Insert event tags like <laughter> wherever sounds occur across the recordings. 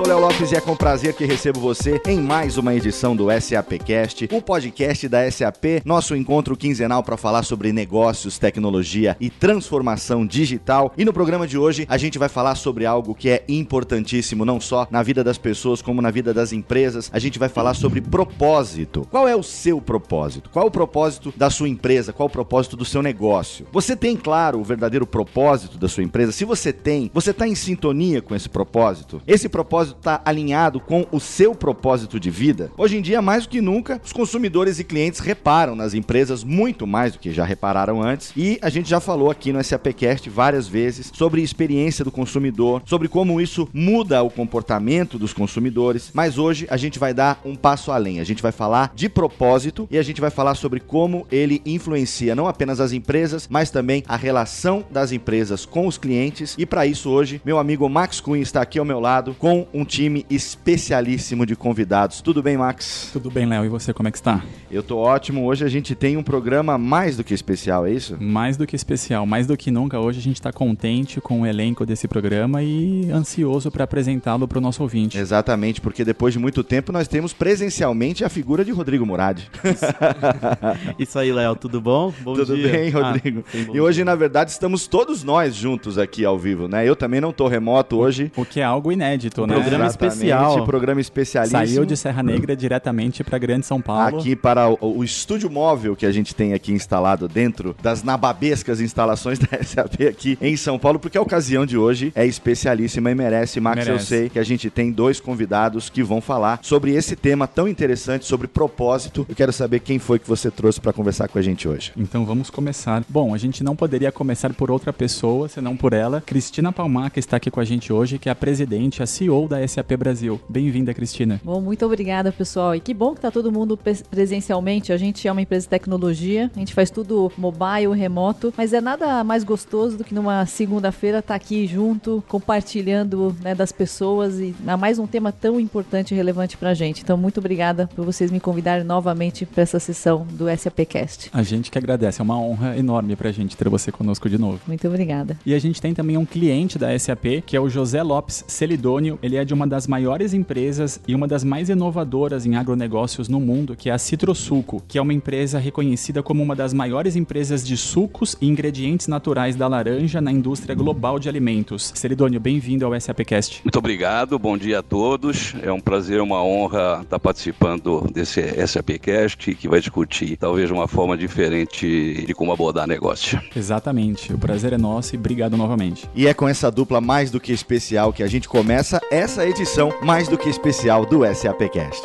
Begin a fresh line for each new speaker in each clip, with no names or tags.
Sou Léo Lopes e é com prazer que recebo você em mais uma edição do SAPcast, o podcast da SAP, nosso encontro quinzenal para falar sobre negócios, tecnologia e transformação digital. E no programa de hoje a gente vai falar sobre algo que é importantíssimo não só na vida das pessoas como na vida das empresas. A gente vai falar sobre propósito. Qual é o seu propósito? Qual é o propósito da sua empresa? Qual é o propósito do seu negócio? Você tem claro o verdadeiro propósito da sua empresa? Se você tem, você está em sintonia com esse propósito? propósito? Esse propósito está alinhado com o seu propósito de vida? Hoje em dia, mais do que nunca, os consumidores e clientes reparam nas empresas muito mais do que já repararam antes. E a gente já falou aqui no SAPcast várias vezes sobre experiência do consumidor, sobre como isso muda o comportamento dos consumidores. Mas hoje a gente vai dar um passo além. A gente vai falar de propósito e a gente vai falar sobre como ele influencia não apenas as empresas, mas também a relação das empresas com os clientes. E para isso hoje, meu amigo Max Cunha está aqui ao meu lado com um time especialíssimo de convidados. Tudo bem, Max?
Tudo bem, Léo. E você, como é que está?
Eu tô ótimo. Hoje a gente tem um programa mais do que especial, é isso?
Mais do que especial, mais do que nunca. Hoje a gente está contente com o elenco desse programa e ansioso para apresentá-lo para o nosso ouvinte.
Exatamente, porque depois de muito tempo nós temos presencialmente a figura de Rodrigo Murad. <laughs>
Isso aí, Léo. Tudo bom?
Bom Tudo dia. bem, Rodrigo? Ah, e hoje, dia. na verdade, estamos todos nós juntos aqui ao vivo, né? Eu também não tô remoto hoje.
O que é algo inédito, né?
Programa especial. Programa especialíssimo.
Saiu de Serra Negra diretamente para Grande São Paulo.
Aqui para o, o, estúdio móvel que a gente tem aqui instalado dentro das nababescas instalações da <laughs> SAP aqui em São Paulo, porque a ocasião de hoje é especialíssima e merece. Max, merece. eu sei que a gente tem dois convidados que vão falar sobre esse tema tão interessante, sobre propósito. Eu quero saber quem foi que você trouxe para conversar com a gente hoje.
Então vamos começar. Bom, a gente não poderia começar por outra pessoa, senão por ela. Cristina Palmaca está aqui com a gente hoje, que é a presidente, a CEO da SAP Brasil. Bem-vinda, Cristina.
Bom, muito obrigada, pessoal. E que bom que está todo mundo presencialmente. A gente é uma empresa de tecnologia, a gente faz tudo mobile, remoto, mas é nada mais gostoso do que numa segunda-feira estar tá aqui junto, compartilhando né, das pessoas e a mais um tema tão importante e relevante para a gente. Então, muito obrigada por vocês me convidarem novamente para essa sessão do SAPcast.
A gente que agradece, é uma honra enorme para a gente ter você conosco de novo.
Muito obrigada.
E a gente tem também um cliente da SAP, que é o José Lopes Celidônio. Ele é de uma das maiores empresas e uma das mais inovadoras em agronegócios no mundo, que é a Citrosuco, que é uma empresa reconhecida como uma das maiores empresas de sucos e ingredientes naturais da laranja na indústria global de alimentos. Celidônio, bem-vindo ao SAPcast.
Muito obrigado, bom dia a todos. É um prazer, uma honra estar participando desse SAPcast que vai discutir talvez uma forma diferente de como abordar negócio.
Exatamente. O prazer é nosso e obrigado novamente.
E é com essa dupla mais do que especial que a gente começa essa edição mais do que especial do SAPcast.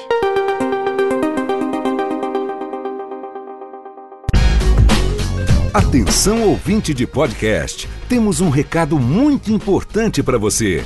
Atenção ouvinte de podcast, temos um recado muito importante para você.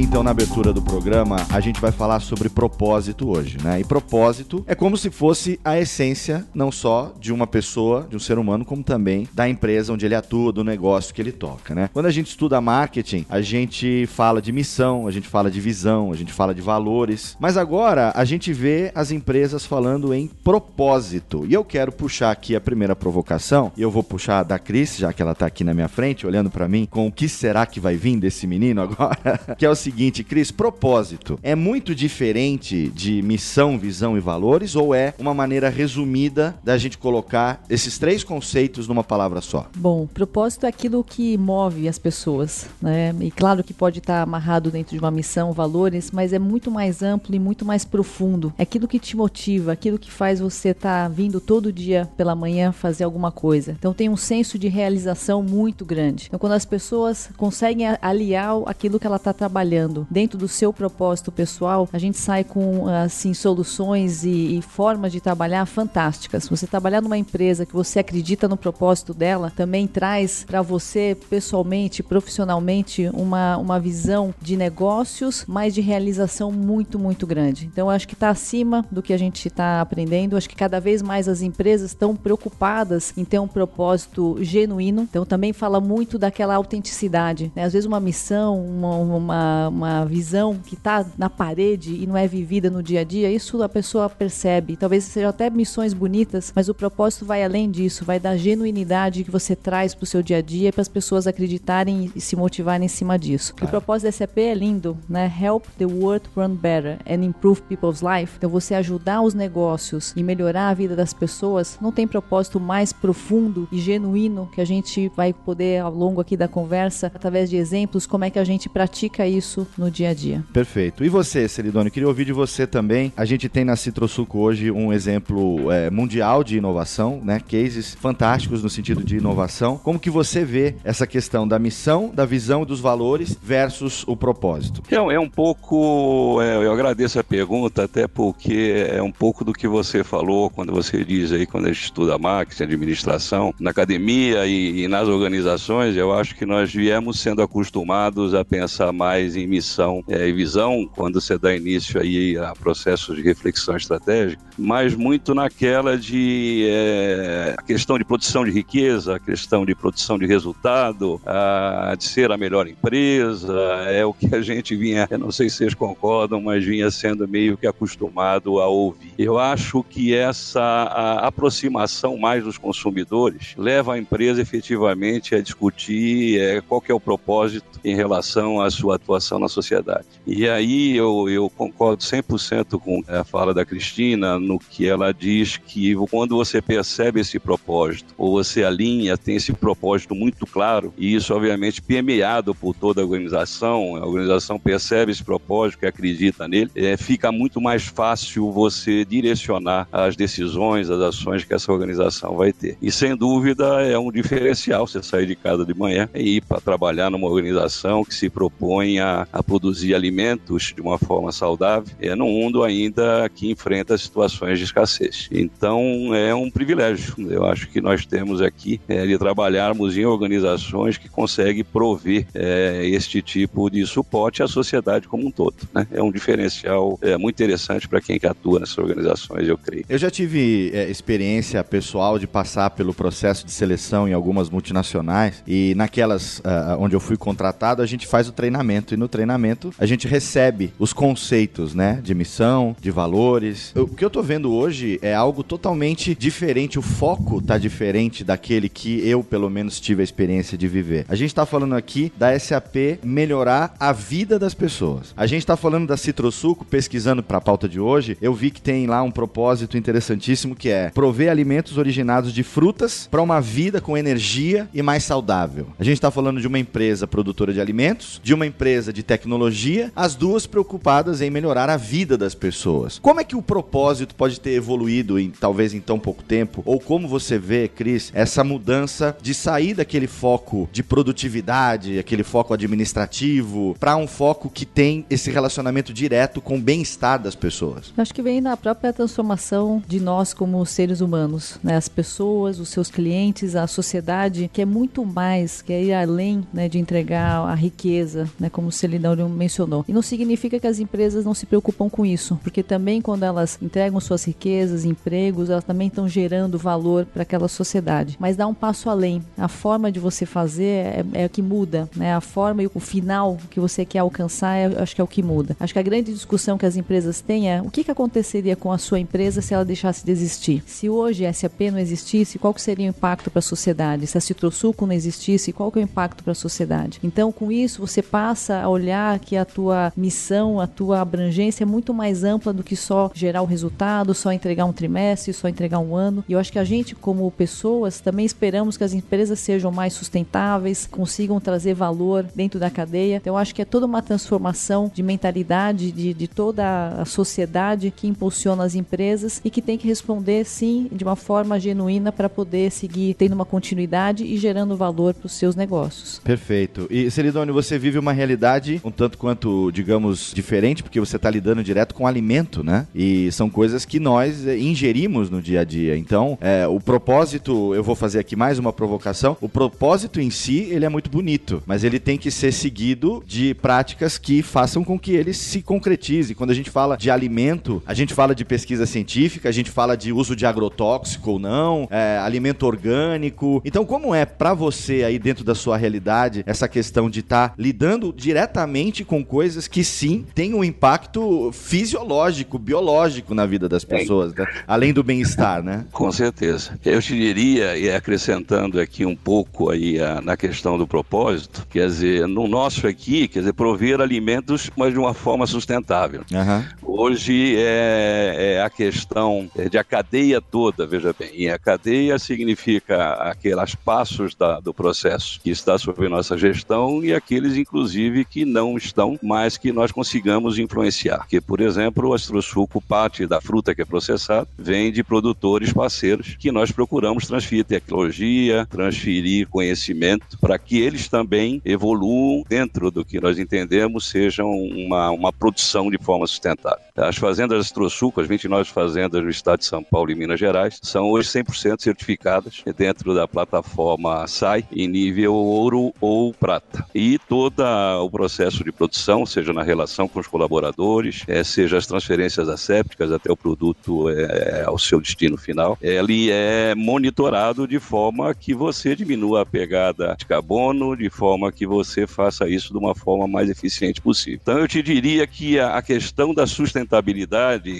Então na abertura do programa, a gente vai falar sobre propósito hoje, né? E propósito é como se fosse a essência não só de uma pessoa, de um ser humano, como também da empresa onde ele atua, do negócio que ele toca, né? Quando a gente estuda marketing, a gente fala de missão, a gente fala de visão, a gente fala de valores, mas agora a gente vê as empresas falando em propósito. E eu quero puxar aqui a primeira provocação, e eu vou puxar da Cris, já que ela tá aqui na minha frente, olhando para mim, com o que será que vai vir desse menino agora. <laughs> que é o seguinte, Cris, propósito é muito diferente de missão, visão e valores ou é uma maneira resumida da gente colocar esses três conceitos numa palavra só?
Bom, propósito é aquilo que move as pessoas, né? E claro que pode estar amarrado dentro de uma missão, valores, mas é muito mais amplo e muito mais profundo. É aquilo que te motiva, aquilo que faz você estar tá vindo todo dia pela manhã fazer alguma coisa. Então tem um senso de realização muito grande. Então quando as pessoas conseguem aliar aquilo que ela está trabalhando dentro do seu propósito pessoal, a gente sai com assim soluções e, e formas de trabalhar fantásticas. Você trabalhar numa empresa que você acredita no propósito dela, também traz para você pessoalmente, profissionalmente, uma, uma visão de negócios, mas de realização muito, muito grande. Então, acho que está acima do que a gente está aprendendo. Acho que cada vez mais as empresas estão preocupadas em ter um propósito genuíno. Então, também fala muito daquela autenticidade. Né? Às vezes, uma missão, uma, uma, uma visão que está na parede e não é vivida no dia a dia, isso a pessoa percebe. Talvez sejam até missões bonitas, mas o propósito vai além disso, vai da genuinidade que você traz para o seu dia a dia para as pessoas acreditarem e se motivarem em cima disso. Claro. O propósito da SAP é lindo, né? Help the world run better and improve people's life. Então você ajudar os negócios e melhorar a vida das pessoas não tem propósito mais profundo e genuíno que a gente vai poder ao longo aqui da conversa, através de exemplos, como é que a gente pratica isso no dia a dia.
Perfeito. E você, Celidone, queria ouvir de você também. A gente tem na Citrosuco hoje um exemplo é, mundial de inovação, né? Cases fantásticos no sentido de inovação. Como que você vê essa questão da missão, da visão e dos valores versus o propósito?
É, é um pouco, é, eu agradeço a pergunta, até porque é um pouco do que você falou quando você diz aí, quando a gente estuda marketing, administração, na academia e, e nas organizações, eu acho que nós viemos sendo acostumados a pensar mais em missão é, e visão quando você dá início aí a processos de reflexão estratégica, mas muito naquela de é, a questão de produção de riqueza, a questão de produção de resultado, a, de ser a melhor empresa, é o que a gente vinha, eu não sei se vocês concordam, mas vinha sendo meio que acostumado a ouvir. Eu acho que essa aproximação mais dos consumidores leva a empresa efetivamente a discutir é, qual é o propósito em relação à sua atuação na sociedade. E aí eu, eu concordo 100% com a fala da Cristina no que ela diz que quando você percebe esse propósito, ou você alinha, tem esse propósito muito claro, e isso obviamente permeado por toda a organização, a organização percebe esse propósito, que acredita nele, é, fica muito mais fácil você direcionar as decisões, as ações que essa organização vai ter. E sem dúvida é um diferencial você sair de casa de manhã e ir para trabalhar numa organização que se propõe a, a produzir alimentos de uma forma saudável, é num mundo ainda que enfrenta situações de escassez. Então é um privilégio. Eu acho que nós temos aqui é, de trabalharmos em organizações que conseguem prover é, este tipo de suporte à sociedade como um todo. Né? É um diferencial é, muito interessante para quem atua nessas organizações, eu creio.
Eu já tive é, experiência pessoal de passar pelo processo de seleção em algumas multinacionais e naquelas uh, onde eu fui contratado, a gente faz o treinamento e no treinamento a gente recebe os conceitos, né, de missão, de valores. O que eu tô vendo hoje é algo totalmente diferente, o foco tá diferente daquele que eu, pelo menos, tive a experiência de viver. A gente tá falando aqui da SAP melhorar a vida das pessoas. A gente tá falando da Citrosuco, pesquisando para a pauta de hoje, eu vi que tem lá um propósito interessantíssimo que é prover alimentos originados de frutas para uma vida com energia e mais saudável. A gente está falando de uma empresa produtora de alimentos, de uma empresa de tecnologia, as duas preocupadas em melhorar a vida das pessoas. Como é que o propósito pode ter evoluído em talvez em tão pouco tempo? Ou como você vê, Cris, essa mudança de sair daquele foco de produtividade, aquele foco administrativo, para um foco que tem esse relacionamento direto com o bem-estar das pessoas?
Acho que vem na própria transformação de nós como seres humanos, né? As pessoas, os seus clientes, a sociedade, que é muito mais, que é ir além né, de entregar a riqueza, né, como o Celidão mencionou. E não significa que as empresas não se preocupam com isso, porque também quando elas entregam suas riquezas, empregos, elas também estão gerando valor para aquela sociedade. Mas dá um passo além. A forma de você fazer é, é o que muda, né? A forma e o final que você quer alcançar, é, acho que é o que muda. Acho que a grande discussão que as empresas têm é o que, que aconteceria com a sua empresa se ela deixasse de existir. Se hoje a SAP não existisse, qual seria o impacto para a sociedade? Se a Citrosuco não existisse, qual que é o impacto para a sociedade? Então, com isso, você passa a olhar que a tua missão, a tua abrangência é muito mais ampla do que só gerar o resultado, só entregar um trimestre, só entregar um ano. E eu acho que a gente, como pessoas, também esperamos que as empresas sejam mais sustentáveis, consigam trazer valor dentro da cadeia. Então, eu acho que é toda uma transformação de mentalidade de, de toda a sociedade que impulsiona as empresas e que tem que responder, sim, de uma forma genuína para poder seguir tendo uma continuidade e gerando valor para os seus negócios.
Perfeito. E, Celidônio, você vive uma realidade um tanto quanto, digamos, diferente, porque você está lidando direto com alimento, né? E são coisas que nós eh, ingerimos no dia a dia. Então, é, o propósito, eu vou fazer aqui mais uma provocação, o propósito em si, ele é muito bonito, mas ele tem que ser seguido de práticas que façam com que ele se concretize. Quando a gente fala de alimento, a gente fala de pesquisa científica, a gente fala de uso de agrotóxico ou não, é, alimento orgânico. Então, como é para você aí dentro da sua realidade essa questão de estar tá lidando diretamente com coisas que sim têm um impacto fisiológico, biológico na vida das pessoas, né? além do bem-estar, né?
Com certeza. Eu te diria, e acrescentando aqui um pouco aí a, na questão do propósito, quer dizer, no nosso aqui, quer dizer, prover alimentos, mas de uma forma sustentável. Uhum. Hoje é, é, a questão de a cadeia toda, veja bem, e a cadeia significa aqueles passos da, do processo que está sob nossa gestão e aqueles, inclusive, que não estão, mas que nós consigamos influenciar. Que, por exemplo, o astrosuco, parte da fruta que é processada, vem de produtores parceiros que nós procuramos transferir tecnologia, transferir conhecimento para que eles também evoluam dentro do que nós entendemos sejam uma, uma produção de forma sustentável. As fazendas astrosuco, as 29 fazendas do estado de São Paulo e Minas Gerais, são hoje 100% certificadas dentro da plataforma SAI em nível ouro ou prata. E todo o processo de produção, seja na relação com os colaboradores, é, seja as transferências assépticas até o produto é, ao seu destino final, ele é monitorado de forma que você diminua a pegada de carbono, de forma que você faça isso de uma forma mais eficiente possível. Então eu te diria que a, a questão da sustentabilidade,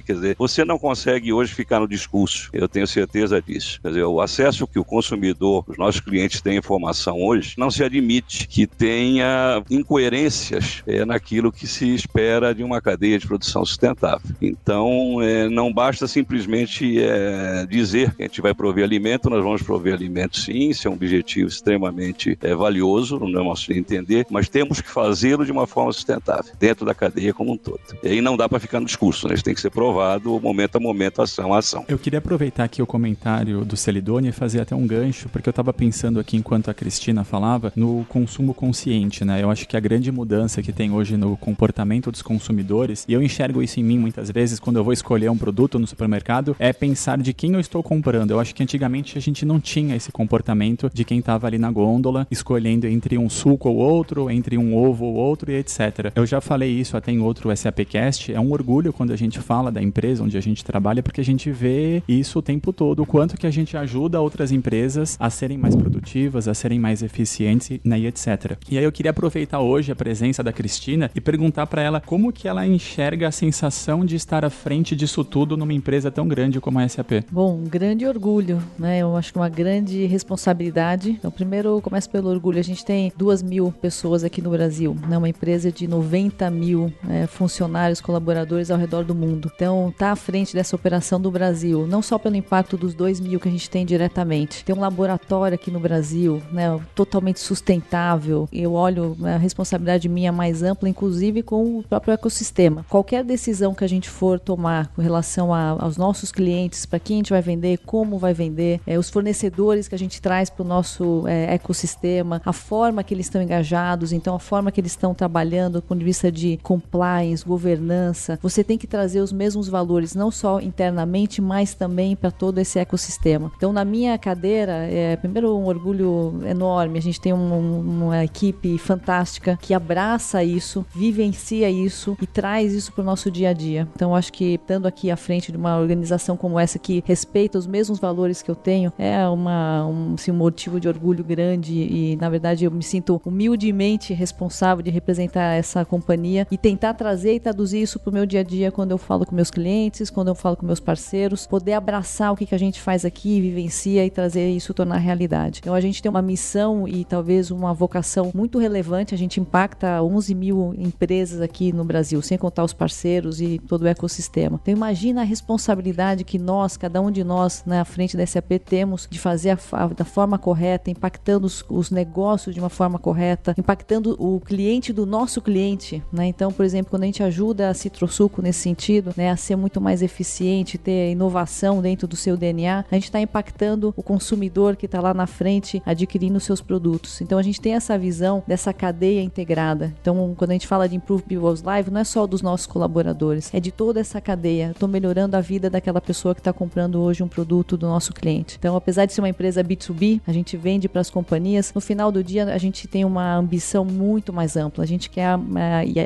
quer dizer, você não consegue hoje ficar no discurso, eu tenho certeza disso. Quer dizer, o acesso que o consumidor, os nossos clientes têm informação hoje, não se admite que tenha incoerências é, naquilo que se espera de uma cadeia de produção sustentável. Então, é, não basta simplesmente é, dizer que a gente vai prover alimento, nós vamos prover alimento sim, isso é um objetivo extremamente é, valioso, no nosso entender, mas temos que fazê-lo de uma forma sustentável, dentro da cadeia como um todo. E aí não dá para ficar no discurso, né? isso tem que ser provado momento a momento, ação a ação.
Eu queria aproveitar aqui o comentário do Celidone e fazer até um gancho, porque eu estava pensando aqui enquanto a Cristina falava no consumo consciente, né? Eu acho que a grande mudança que tem hoje no comportamento dos consumidores, e eu enxergo isso em mim muitas vezes quando eu vou escolher um produto no supermercado, é pensar de quem eu estou comprando. Eu acho que antigamente a gente não tinha esse comportamento de quem estava ali na gôndola, escolhendo entre um suco ou outro, entre um ovo ou outro e etc. Eu já falei isso até em outro SAPcast, é um orgulho quando a gente fala da empresa onde a gente trabalha, porque a gente vê isso o tempo todo, o quanto que a gente ajuda outras empresas a serem mais produtivas, a serem mais eficientes né, e etc. E aí eu queria aproveitar hoje a presença da Cristina e perguntar para ela como que ela enxerga a sensação de estar à frente disso tudo numa empresa tão grande como a SAP.
Bom, um grande orgulho, né? Eu acho que uma grande responsabilidade. Então, primeiro, começo pelo orgulho. A gente tem duas mil pessoas aqui no Brasil, né? Uma empresa de 90 mil é, funcionários, colaboradores ao redor do mundo. Então, tá à frente dessa operação do Brasil, não só pelo impacto dos dois mil que a gente tem diretamente. Tem um laboratório aqui no Brasil, né? Totalmente sustentável. Eu olho a responsabilidade minha mais ampla, inclusive com o próprio ecossistema. Qualquer decisão que a gente for tomar com relação a, aos nossos clientes, para quem a gente vai vender, como vai vender, é, os fornecedores que a gente traz para o nosso é, ecossistema, a forma que eles estão engajados, então a forma que eles estão trabalhando do ponto de vista de compliance, governança, você tem que trazer os mesmos valores, não só internamente, mas também para todo esse ecossistema. Então, na minha cadeira, é primeiro um orgulho enorme. A gente tem um, uma equipe fantástica que abraça isso, vivencia isso e traz isso para o nosso dia a dia. Então, acho que estando aqui à frente de uma organização como essa que respeita os mesmos valores que eu tenho, é uma, um, assim, um motivo de orgulho grande e, na verdade, eu me sinto humildemente responsável de representar essa companhia e tentar trazer e traduzir isso para o meu dia a dia quando eu falo com meus clientes, quando eu falo com meus parceiros, poder abraçar o que, que a gente faz aqui, vivencia e trazer isso tornar realidade. Então a gente tem uma missão e talvez uma vocação muito relevante. A gente impacta 11 mil empresas aqui no Brasil, sem contar os parceiros e todo o ecossistema. Então imagina a responsabilidade que nós, cada um de nós, na frente da SAP temos de fazer a, a, da forma correta, impactando os, os, negócios de uma forma correta, impactando o cliente do nosso cliente. Né? Então, por exemplo, quando a gente ajuda a Citrosuco nesse sentido, né, a ser muito mais eficiente, ter inovação dentro do seu DNA, a gente está impactando o consumidor que está lá na frente adquirindo seus produtos. Então, a gente tem essa visão dessa cadeia integrada. Então, quando a gente fala de Improve People's Life, não é só dos nossos colaboradores, é de toda essa cadeia. Estou melhorando a vida daquela pessoa que está comprando hoje um produto do nosso cliente. Então, apesar de ser uma empresa B2B, a gente vende para as companhias. No final do dia, a gente tem uma ambição muito mais ampla. A gente quer, uh,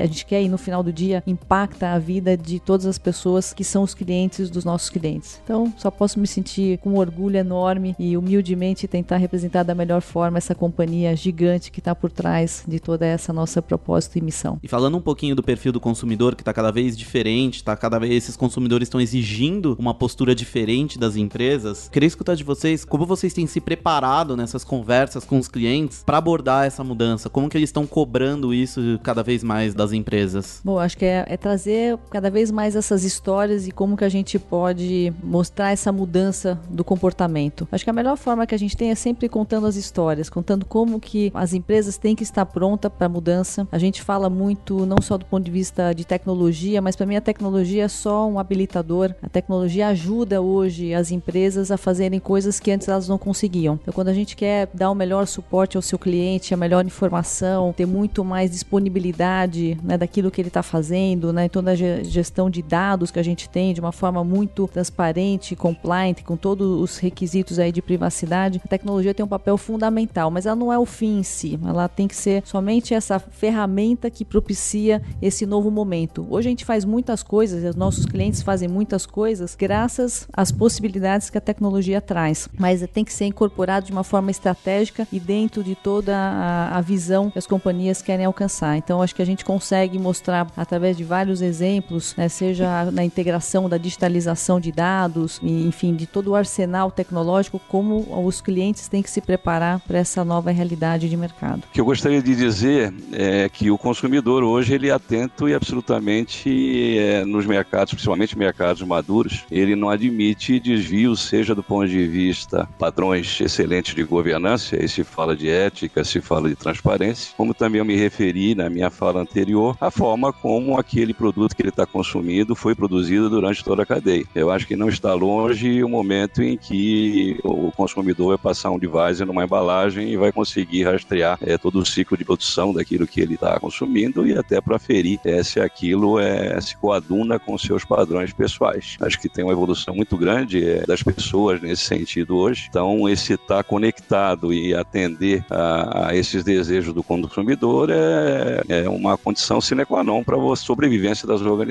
a gente quer ir no final do dia impacta a vida de todas as pessoas que são os clientes dos nossos clientes. Então, só posso me sentir com um orgulho enorme e humildemente tentar representar da melhor forma essa companhia gigante que está por trás de toda essa nossa propósito e missão.
E falando um pouquinho do perfil do consumidor que está cada vez diferente, tá cada vez esses consumidores estão exigindo uma postura diferente das empresas. Queria escutar de vocês como vocês têm se preparado nessas conversas com os clientes para abordar essa mudança, como que eles estão cobrando isso cada vez mais das empresas.
Bom, acho que é, é trazer cada vez mais essas histórias e como que a gente pode mostrar essa mudança do comportamento. Acho que a melhor forma que a gente tem é sempre contando as histórias, contando como que as empresas têm que estar pronta para a mudança. A gente fala muito não só do ponto de vista de tecnologia, mas para mim a tecnologia é só um habilitador. A tecnologia ajuda hoje as empresas a fazerem coisas que antes elas não conseguiam. Então, quando a gente quer dar o melhor suporte ao seu cliente, a melhor informação, ter muito mais disponibilidade né, daquilo que ele está fazendo, né, toda a gestão de dados que a gente tem de uma forma muito transparente, compliant, com todos os requisitos aí de privacidade, a tecnologia tem um papel fundamental, mas ela não é o fim em si. Ela tem que ser somente essa ferramenta que propicia esse novo momento. Hoje a gente faz muitas coisas, os nossos clientes fazem muitas coisas graças às possibilidades que a tecnologia traz, mas tem que ser incorporado de uma forma estratégica e dentro de toda a, a visão que as companhias querem alcançar. Então acho que a gente consegue mostrar através de vários exemplos, né, seja na integração da digitalização de dados, e, enfim, de todo o arsenal tecnológico, como os clientes têm que se preparar para essa nova realidade de mercado.
O que eu gostaria de dizer é que o consumidor hoje ele é atento e absolutamente é, nos mercados, principalmente mercados maduros, ele não admite desvios, seja do ponto de vista padrões excelentes de governança, aí se fala de ética, se fala de transparência, como também eu me referi na minha fala anterior, a forma como aquele produto que ele está consumindo foi produzido durante toda a cadeia. Eu acho que não está longe o momento em que o consumidor vai passar um device numa embalagem e vai conseguir rastrear é, todo o ciclo de produção daquilo que ele está consumindo e até para ferir é, se aquilo é, se coaduna com seus padrões pessoais. Acho que tem uma evolução muito grande é, das pessoas nesse sentido hoje. Então, esse estar tá conectado e atender a, a, esses desejos do consumidor é, é uma condição sine qua non para a sobrevivência das organizações.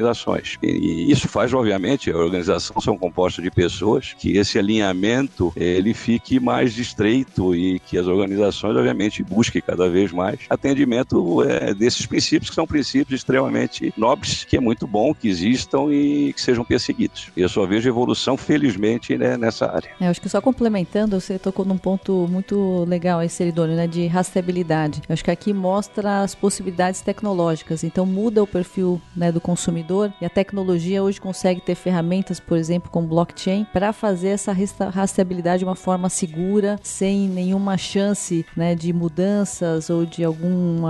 E, e isso faz, obviamente, a organização são compostas de pessoas, que esse alinhamento ele fique mais estreito e que as organizações, obviamente, busquem cada vez mais atendimento é, desses princípios, que são princípios extremamente nobres, que é muito bom que existam e que sejam perseguidos. Eu só vejo evolução, felizmente, né, nessa área.
É, acho que só complementando, você tocou num ponto muito legal aí, Seridônio, né, de rastreabilidade. Eu acho que aqui mostra as possibilidades tecnológicas, então muda o perfil né, do consumidor e a tecnologia hoje consegue ter ferramentas, por exemplo, como blockchain, para fazer essa rastreabilidade de uma forma segura, sem nenhuma chance né, de mudanças ou de algum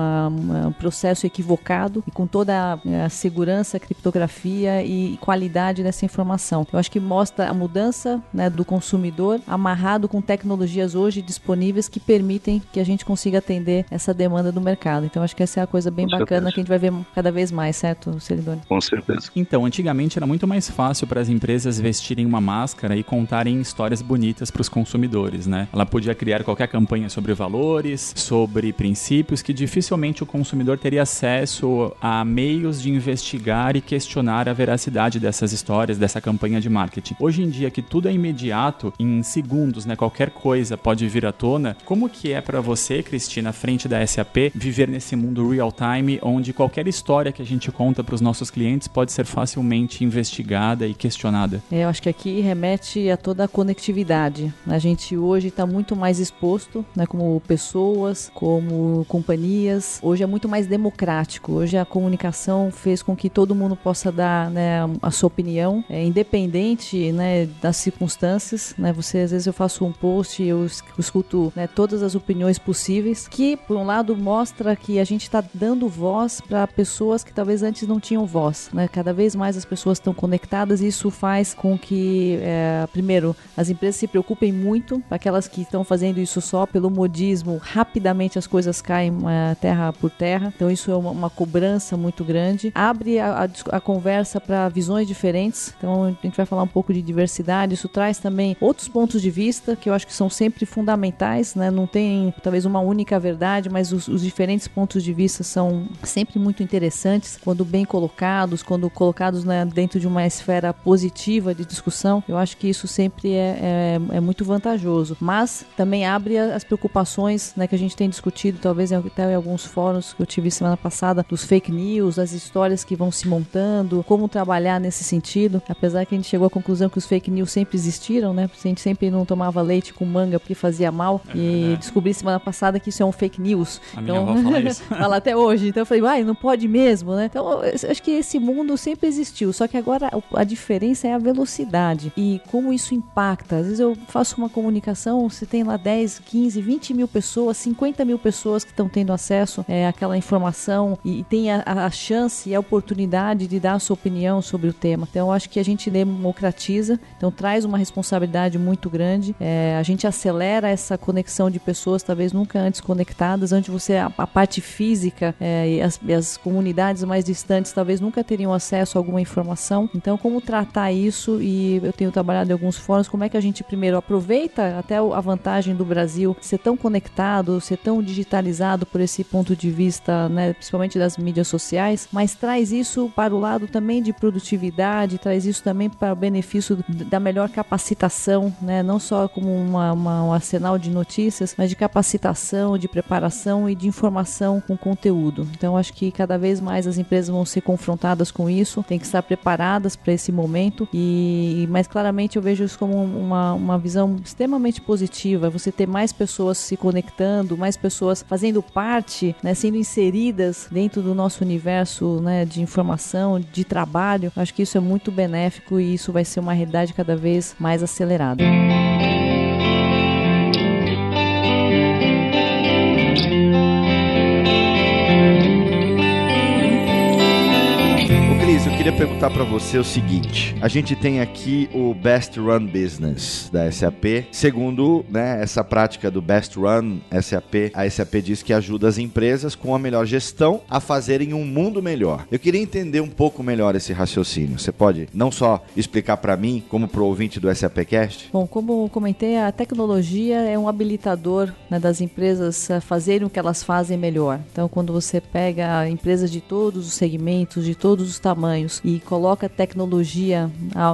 um processo equivocado e com toda a, a segurança, a criptografia e qualidade dessa informação. Eu acho que mostra a mudança né, do consumidor amarrado com tecnologias hoje disponíveis que permitem que a gente consiga atender essa demanda do mercado. Então acho que essa é a coisa bem com bacana certeza. que a gente vai ver cada vez mais, certo, Celidone?
Com certeza.
Então, antigamente era muito mais fácil para as empresas vestirem uma máscara e contarem histórias bonitas para os consumidores, né? Ela podia criar qualquer campanha sobre valores, sobre princípios que dificilmente o consumidor teria acesso a meios de investigar e questionar a veracidade dessas histórias, dessa campanha de marketing. Hoje em dia que tudo é imediato, em segundos, né, qualquer coisa pode vir à tona. Como que é para você, Cristina, frente da SAP, viver nesse mundo real time onde qualquer história que a gente conta para os nossos clientes pode ser facilmente investigada e questionada?
É, eu acho que aqui remete a toda a conectividade. A gente hoje está muito mais exposto, né, como pessoas, como companhias. Hoje é muito mais democrático. Hoje a comunicação fez com que todo mundo possa dar né, a sua opinião, é, independente né, das circunstâncias. Né? Você às vezes eu faço um post, eu escuto né, todas as opiniões possíveis, que por um lado mostra que a gente está dando voz para pessoas que talvez antes não tinham voz. Né? Cada vez mais as pessoas estão conectadas e isso faz com que, é, primeiro, as empresas se preocupem muito, aquelas que estão fazendo isso só pelo modismo, rapidamente as coisas caem é, terra por terra. Então isso é uma, uma cobrança muito grande. Abre a, a, a conversa para visões diferentes. Então a gente vai falar um pouco de diversidade. Isso traz também outros pontos de vista que eu acho que são sempre fundamentais, né? Não tem talvez uma única verdade, mas os, os diferentes pontos de vista são sempre muito interessantes quando bem colocados, quando colocados né, dentro de uma esfera positiva de discussão. Eu acho que isso sempre é, é, é muito vantajoso. Mas também abre as preocupações né, que a gente tem discutido, talvez até em alguns fóruns que eu tive semana passada, dos fake news, as histórias que vão se montando, como trabalhar nesse sentido. Apesar que a gente chegou à conclusão que os fake news sempre existiram, né? A gente sempre não tomava leite com manga porque fazia mal. É e descobri semana passada que isso é um fake news.
A minha então, avó fala isso. <laughs>
fala até hoje. Então eu falei, uai, não pode mesmo, né? Então acho que esse mundo sempre existiu. Só que agora a diferença é a velocidade e como isso impacta. Às vezes eu faço uma comunicação, você tem lá 10, 15, 20 mil pessoas, 50 mil pessoas que estão tendo acesso é, àquela informação e, e tem a, a, chance e a oportunidade de dar a sua opinião sobre o tema. Então eu acho que a gente democratiza, então traz uma responsabilidade muito grande. É, a gente acelera essa conexão de pessoas, talvez nunca antes conectadas, onde você a, a parte física é, e, as, e as comunidades mais distantes talvez nunca teriam acesso a alguma informação. Então, como tratar isso? E eu tenho trabalhado em alguns fóruns, como é que a gente primeiro aproveita até a vantagem do Brasil ser tão conectado, ser tão digitalizado por esse ponto de vista, né, principalmente das mídias sociais, mas traz isso para o lado também de produtividade, traz isso também para o benefício da melhor capacitação, né, não só como uma, uma, um arsenal de notícias, mas de capacitação, de preparação e de informação com conteúdo. Então, acho que cada vez mais as empresas vão ser confrontadas com isso, tem que estar preparadas para esse momento e, mas claramente eu vejo isso como uma, uma visão extremamente positiva, você ter mais pessoas se conectando, mais pessoas fazendo parte, né, sendo inseridas dentro do nosso universo né, de informação, de trabalho, acho que isso é muito benéfico e isso vai ser uma realidade cada vez mais acelerada.
Queria perguntar para você o seguinte: a gente tem aqui o Best Run Business da SAP. Segundo né, essa prática do Best Run SAP, a SAP diz que ajuda as empresas com a melhor gestão a fazerem um mundo melhor. Eu queria entender um pouco melhor esse raciocínio. Você pode não só explicar para mim, como para o ouvinte do SAPcast?
Bom, como comentei, a tecnologia é um habilitador né, das empresas a fazerem o que elas fazem melhor. Então, quando você pega empresas de todos os segmentos, de todos os tamanhos, e coloca tecnologia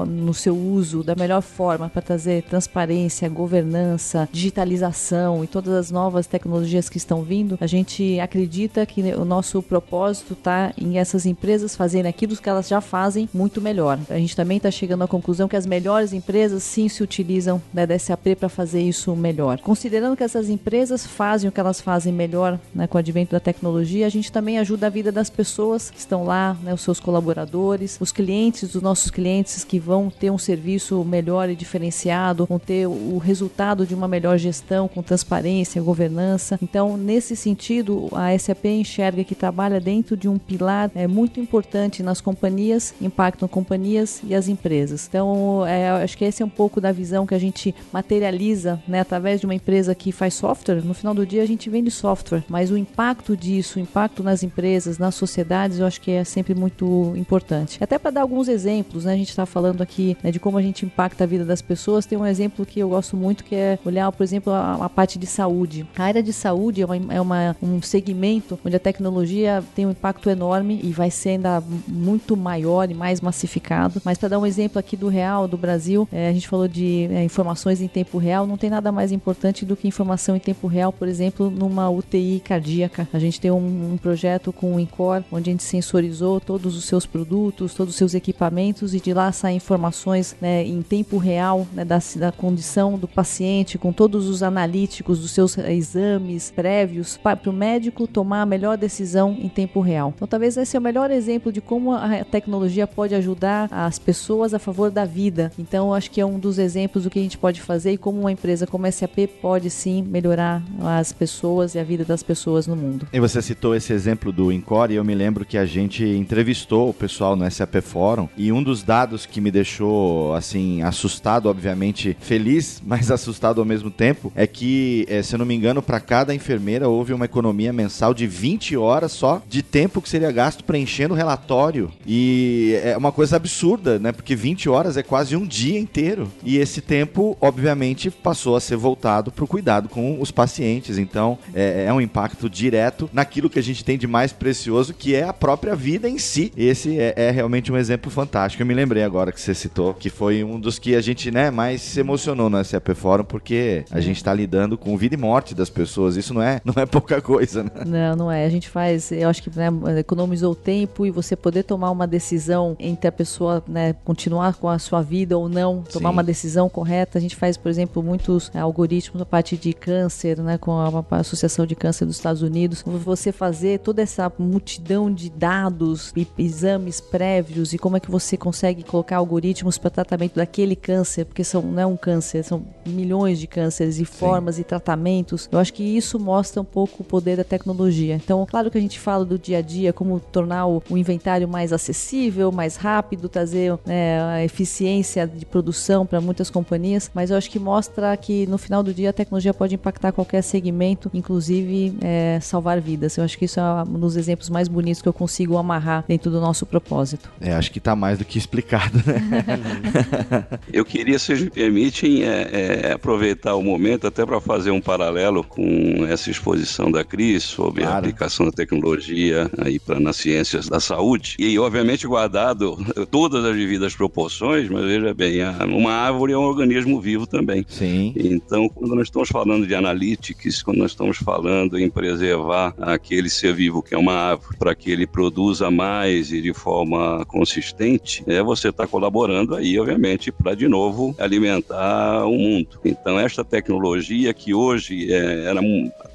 no seu uso da melhor forma para trazer transparência, governança, digitalização e todas as novas tecnologias que estão vindo, a gente acredita que o nosso propósito está em essas empresas fazerem aquilo que elas já fazem muito melhor. A gente também está chegando à conclusão que as melhores empresas sim se utilizam né, da SAP para fazer isso melhor. Considerando que essas empresas fazem o que elas fazem melhor né, com o advento da tecnologia, a gente também ajuda a vida das pessoas que estão lá, né, os seus colaboradores os clientes dos nossos clientes que vão ter um serviço melhor e diferenciado, vão ter o resultado de uma melhor gestão com transparência, governança. Então, nesse sentido, a SAP enxerga que trabalha dentro de um pilar é, muito importante nas companhias, impactam companhias e as empresas. Então, é, acho que esse é um pouco da visão que a gente materializa né, através de uma empresa que faz software. No final do dia, a gente vende software, mas o impacto disso, o impacto nas empresas, nas sociedades, eu acho que é sempre muito importante Até para dar alguns exemplos, né? A gente está falando aqui né, de como a gente impacta a vida das pessoas. Tem um exemplo que eu gosto muito que é olhar, por exemplo, a, a parte de saúde. A área de saúde é, uma, é uma, um segmento onde a tecnologia tem um impacto enorme e vai ser ainda muito maior e mais massificado. Mas para dar um exemplo aqui do real, do Brasil, é, a gente falou de é, informações em tempo real. Não tem nada mais importante do que informação em tempo real, por exemplo, numa UTI cardíaca. A gente tem um, um projeto com o INCOR, onde a gente sensorizou todos os seus produtos produtos, todos os seus equipamentos e de lá saem informações né, em tempo real né, da, da condição do paciente, com todos os analíticos dos seus exames prévios, para o médico tomar a melhor decisão em tempo real. Então, talvez esse é o melhor exemplo de como a tecnologia pode ajudar as pessoas a favor da vida. Então, acho que é um dos exemplos do que a gente pode fazer e como uma empresa como a SAP pode sim melhorar as pessoas e a vida das pessoas no mundo.
E você citou esse exemplo do Encore e eu me lembro que a gente entrevistou o pessoal no SAP Fórum e um dos dados que me deixou assim assustado, obviamente feliz, <laughs> mas assustado ao mesmo tempo, é que, eh, se eu não me engano, para cada enfermeira houve uma economia mensal de 20 horas só de tempo que seria gasto preenchendo o relatório. E é uma coisa absurda, né? Porque 20 horas é quase um dia inteiro. E esse tempo, obviamente, passou a ser voltado para o cuidado com os pacientes. Então, é, é, um impacto direto naquilo que a gente tem de mais precioso, que é a própria vida em si. Esse é, é realmente um exemplo fantástico. Eu me lembrei agora que você citou, que foi um dos que a gente né, mais se emocionou no SAP Fórum, porque a gente está lidando com vida e morte das pessoas. Isso não é, <laughs> não é pouca coisa, né?
Não, não é. A gente faz, eu acho que né, economizou tempo e você poder tomar uma decisão entre a pessoa né, continuar com a sua vida ou não, tomar Sim. uma decisão correta. A gente faz, por exemplo, muitos é, algoritmos na parte de câncer, né, com a, a, Associação de Câncer dos Estados Unidos. Você fazer toda essa multidão de dados e exames prévios e como é que você consegue colocar algoritmos para tratamento daquele câncer, porque são, não é um câncer, são milhões de cânceres e Sim. formas e tratamentos. Eu acho que isso mostra um pouco o poder da tecnologia. Então, claro que a gente fala do dia a dia, como tornar o, o inventário mais acessível, mais rápido, trazer né, a eficiência de produção para muitas companhias, mas eu acho que mostra que no final do dia a tecnologia pode impactar qualquer segmento, inclusive é, salvar vidas. Eu acho que isso é um dos exemplos mais bonitos que eu consigo amarrar dentro do nosso propósito.
É, acho que está mais do que explicado, né? <laughs>
eu queria, se me permitem, é, é, aproveitar o momento até para fazer um paralelo com essa exposição da Cris sobre claro. a aplicação da tecnologia aí para nas ciências da saúde e obviamente guardado <laughs> todas as devidas proporções, mas veja bem, uma árvore é um organismo vivo também.
Sim.
Então, quando nós estamos falando de analytics, quando nós estamos falando em preservar aquele ser vivo que é uma árvore para que ele produza mais e de forma consistente, é você está colaborando aí, obviamente, para de novo alimentar o mundo. Então, esta tecnologia que hoje é, era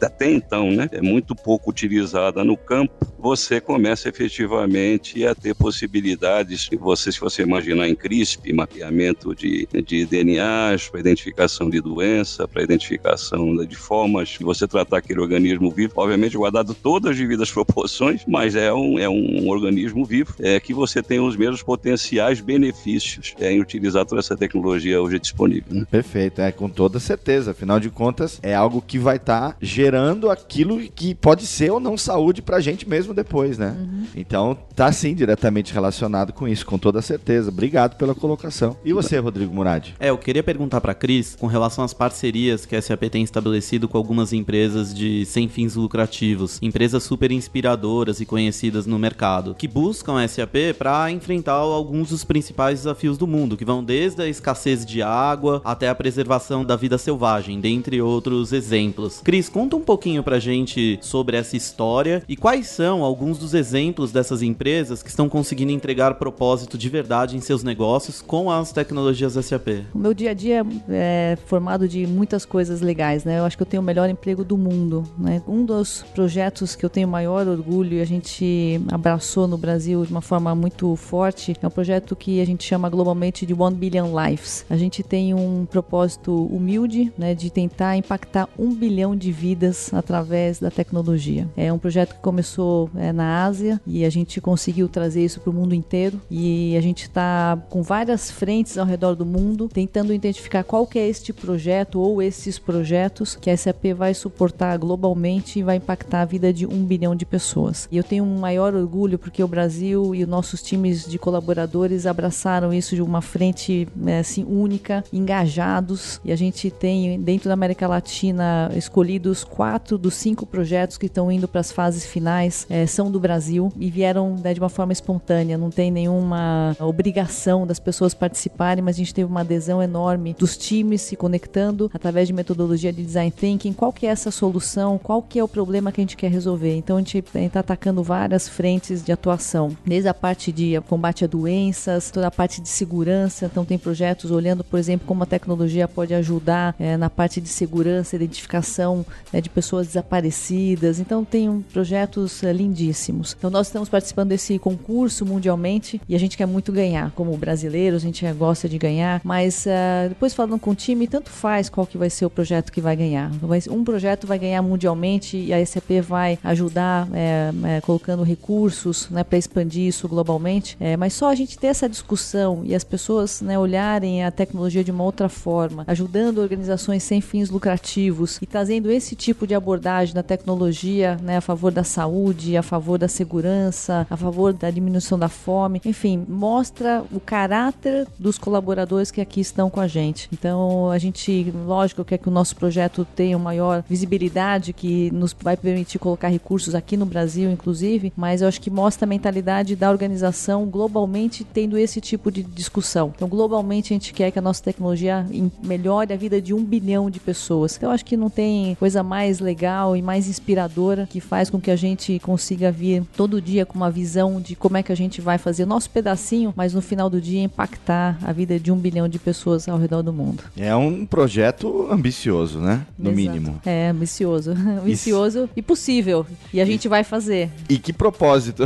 até então, né, é muito pouco utilizada no campo, você começa efetivamente a ter possibilidades. Você, se você imaginar em CRISP, mapeamento de, de DNAs para identificação de doença, para identificação de formas você tratar aquele organismo vivo, obviamente guardado todas as devidas proporções, mas é um, é um organismo vivo é que você tem os mesmos potenciais benefícios é, em utilizar toda essa tecnologia hoje disponível. Né?
Perfeito, é com toda certeza. Afinal de contas, é algo que vai estar tá gerando aquilo que pode ser ou não saúde para a gente mesmo depois, né? Uhum. Então, tá sim diretamente relacionado com isso, com toda certeza. Obrigado pela colocação. E você, Rodrigo Murad?
É, eu queria perguntar para Cris com relação às parcerias que a SAP tem estabelecido com algumas empresas de sem fins lucrativos, empresas super inspiradoras e conhecidas no mercado, que buscam a SAP para enfrentar alguns dos principais desafios do mundo, que vão desde a escassez de água até a preservação da vida selvagem, dentre outros exemplos. Cris, conta um pouquinho pra gente sobre essa história e quais são alguns dos exemplos dessas empresas que estão conseguindo entregar propósito de verdade em seus negócios com as tecnologias SAP.
O meu dia a dia é formado de muitas coisas legais, né? Eu acho que eu tenho o melhor emprego do mundo, né? Um dos projetos que eu tenho maior orgulho e a gente abraçou no Brasil de uma forma muito forte é um projeto que a gente chama globalmente de One Billion Lives. A gente tem um propósito humilde, né, de tentar impactar um bilhão de vidas através da tecnologia. É um projeto que começou é, na Ásia e a gente conseguiu trazer isso para o mundo inteiro e a gente está com várias frentes ao redor do mundo tentando identificar qual que é este projeto ou esses projetos que a SAP vai suportar globalmente e vai impactar a vida de um bilhão de pessoas. E eu tenho um maior orgulho porque o Brasil e os nossos times de colaboradores abraçaram isso de uma frente né, assim única, engajados. E a gente tem dentro da América Latina escolhidos quatro dos cinco projetos que estão indo para as fases finais é, são do Brasil e vieram né, de uma forma espontânea, não tem nenhuma obrigação das pessoas participarem, mas a gente teve uma adesão enorme dos times se conectando através de metodologia de design thinking, qual que é essa solução, qual que é o problema que a gente quer resolver. Então a gente está atacando várias frentes de atuação, desde a parte de combate a doenças, toda a parte de segurança, então tem projetos olhando, por exemplo, como a tecnologia pode ajudar é, na parte de segurança, identificação né, de pessoas desaparecidas, então tem projetos é, lindíssimos. Então nós estamos participando desse concurso mundialmente e a gente quer muito ganhar, como brasileiros, a gente gosta de ganhar, mas uh, depois falando com o time, tanto faz qual que vai ser o projeto que vai ganhar. Um projeto vai ganhar mundialmente e a SAP vai ajudar é, é, colocando recursos né, para expandir isso globalmente, é, mas só a gente ter essa discussão e as pessoas né, olharem a tecnologia de uma outra forma, ajudando organizações sem fins lucrativos e trazendo esse tipo de abordagem da tecnologia né, a favor da saúde, a favor da segurança, a favor da diminuição da fome, enfim, mostra o caráter dos colaboradores que aqui estão com a gente. Então, a gente, lógico, quer que o nosso projeto tenha maior visibilidade, que nos vai permitir colocar recursos aqui no Brasil, inclusive, mas eu acho que mostra a mentalidade da organização globalmente tendo esse tipo de discussão. Então, globalmente, a gente quer que a nossa tecnologia melhore a vida de um bilhão de pessoas. Então, eu acho que não tem coisa mais legal e mais inspiradora que faz com que a gente consiga vir todo dia com uma visão de como é que a gente vai fazer o nosso pedacinho, mas no final do dia impactar a vida de um bilhão de pessoas ao redor do mundo.
É um projeto ambicioso, né? No Exato. mínimo.
É, ambicioso. <laughs> ambicioso e possível. E a gente vai fazer.
E que propósito.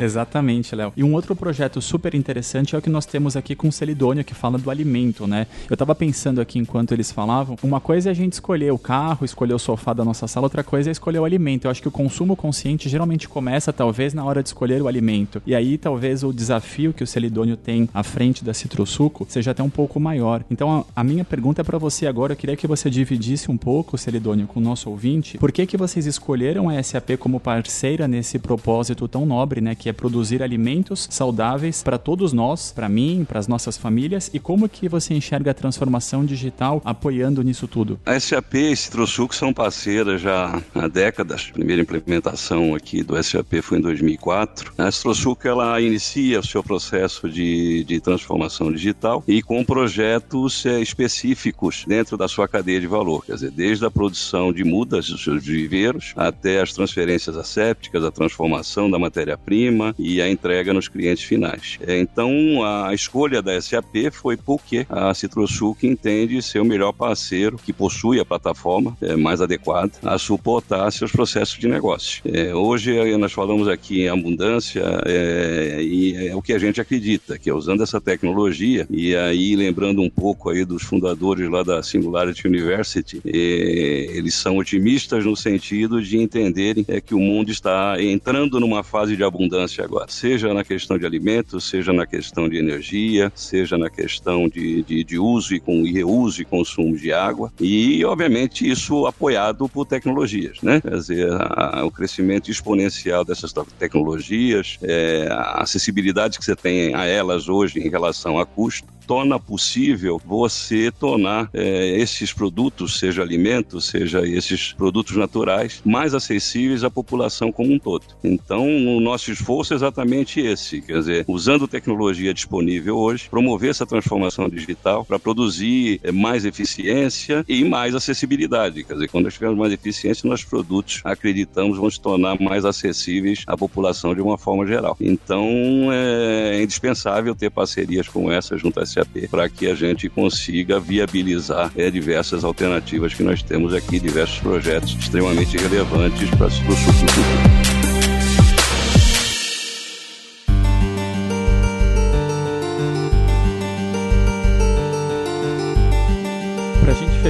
Exatamente, <laughs> <laughs> Léo. E um outro projeto super interessante é o que nós temos aqui com o Celidônia, que fala do alimento, né? Eu tava pensando aqui enquanto eles falavam, uma coisa é a gente escolher o carro, escolher o sofá da nossa sala, outra coisa é escolher o alimento. Eu acho que o consumo consciente geralmente começa, talvez, na hora de escolher o alimento. E aí, talvez, o desafio que o Celidônio tem à frente da Citrosuco seja até um pouco maior. Então, a, a minha pergunta é para você agora, eu queria que você dividisse um pouco, Celidônio, com o nosso ouvinte, por que que vocês escolheram a SAP como parceira nesse propósito tão nobre, né, que é produzir alimentos saudáveis para todos nós, para mim, para as nossas famílias, e como que você enxerga a transformação digital apoiando nisso tudo?
A SAP e Citrosuco são parceiras já há décadas. A primeira implementação aqui do SAP foi em 2004. A Citrosuco ela inicia o seu processo de, de transformação digital e com projetos é, específicos dentro da sua cadeia de valor, quer dizer, desde a produção de mudas dos seus viveiros até as transferências assépticas, a transformação da matéria-prima e a entrega nos clientes finais. É, então, a escolha da SAP foi porque a Citrosuc entende ser o melhor parceiro que possui a plataforma é, mais adequada a suportar seus processos de negócio. É, hoje nós falamos aqui em abundância e é o que a gente acredita, que é usando essa tecnologia e aí lembrando um pouco aí dos fundadores lá da Singularity University, eles são otimistas no sentido de entenderem que o mundo está entrando numa fase de abundância agora, seja na questão de alimentos, seja na questão de energia, seja na questão de, de, de uso e, com, e reuso e consumo de água, e obviamente isso apoiado por tecnologias, né? Quer dizer, a, o crescimento exponencial dessas tecnologias, é, a acessibilidade que você tem a elas hoje em relação a custo, torna possível você tornar é, esses produtos, seja alimentos, seja esses produtos naturais, mais acessíveis à população como um todo. Então, o nosso esforço é exatamente esse, quer dizer, usando tecnologia disponível hoje, promover essa transformação digital para produzir é, mais eficiência e mais acessibilidade. Quer dizer, quando nós tivermos mais eficiência, nossos produtos, acreditamos, vão se tornar mais acessíveis à população de uma forma geral. Então, é indispensável ter parcerias como essa junto para que a gente consiga viabilizar é, diversas alternativas que nós temos aqui, diversos projetos extremamente relevantes para o futuro.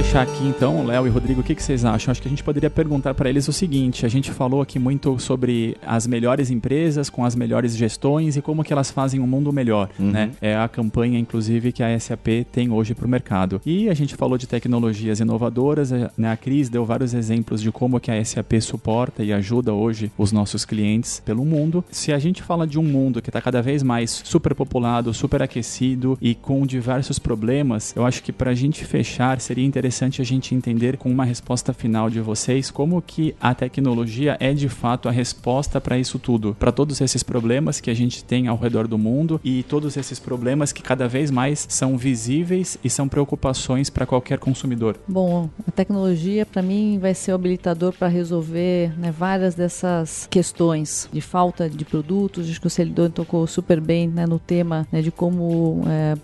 Fechar aqui então, Léo e Rodrigo, o que, que vocês acham? Acho que a gente poderia perguntar para eles o seguinte: a gente falou aqui muito sobre as melhores empresas com as melhores gestões e como que elas fazem um mundo melhor, uhum. né? É a campanha, inclusive, que a SAP tem hoje para o mercado. E a gente falou de tecnologias inovadoras, né? A Cris deu vários exemplos de como que a SAP suporta e ajuda hoje os nossos clientes pelo mundo. Se a gente fala de um mundo que está cada vez mais superpopulado, superaquecido e com diversos problemas, eu acho que para a gente fechar seria interessante interessante a gente entender com uma resposta final de vocês como que a tecnologia é de fato a resposta para isso tudo, para todos esses problemas que a gente tem ao redor do mundo e todos esses problemas que cada vez mais são visíveis e são preocupações para qualquer consumidor.
Bom, a tecnologia para mim vai ser o habilitador para resolver né, várias dessas questões de falta de produtos. Acho que o Celidor tocou super bem né, no tema né, de como é,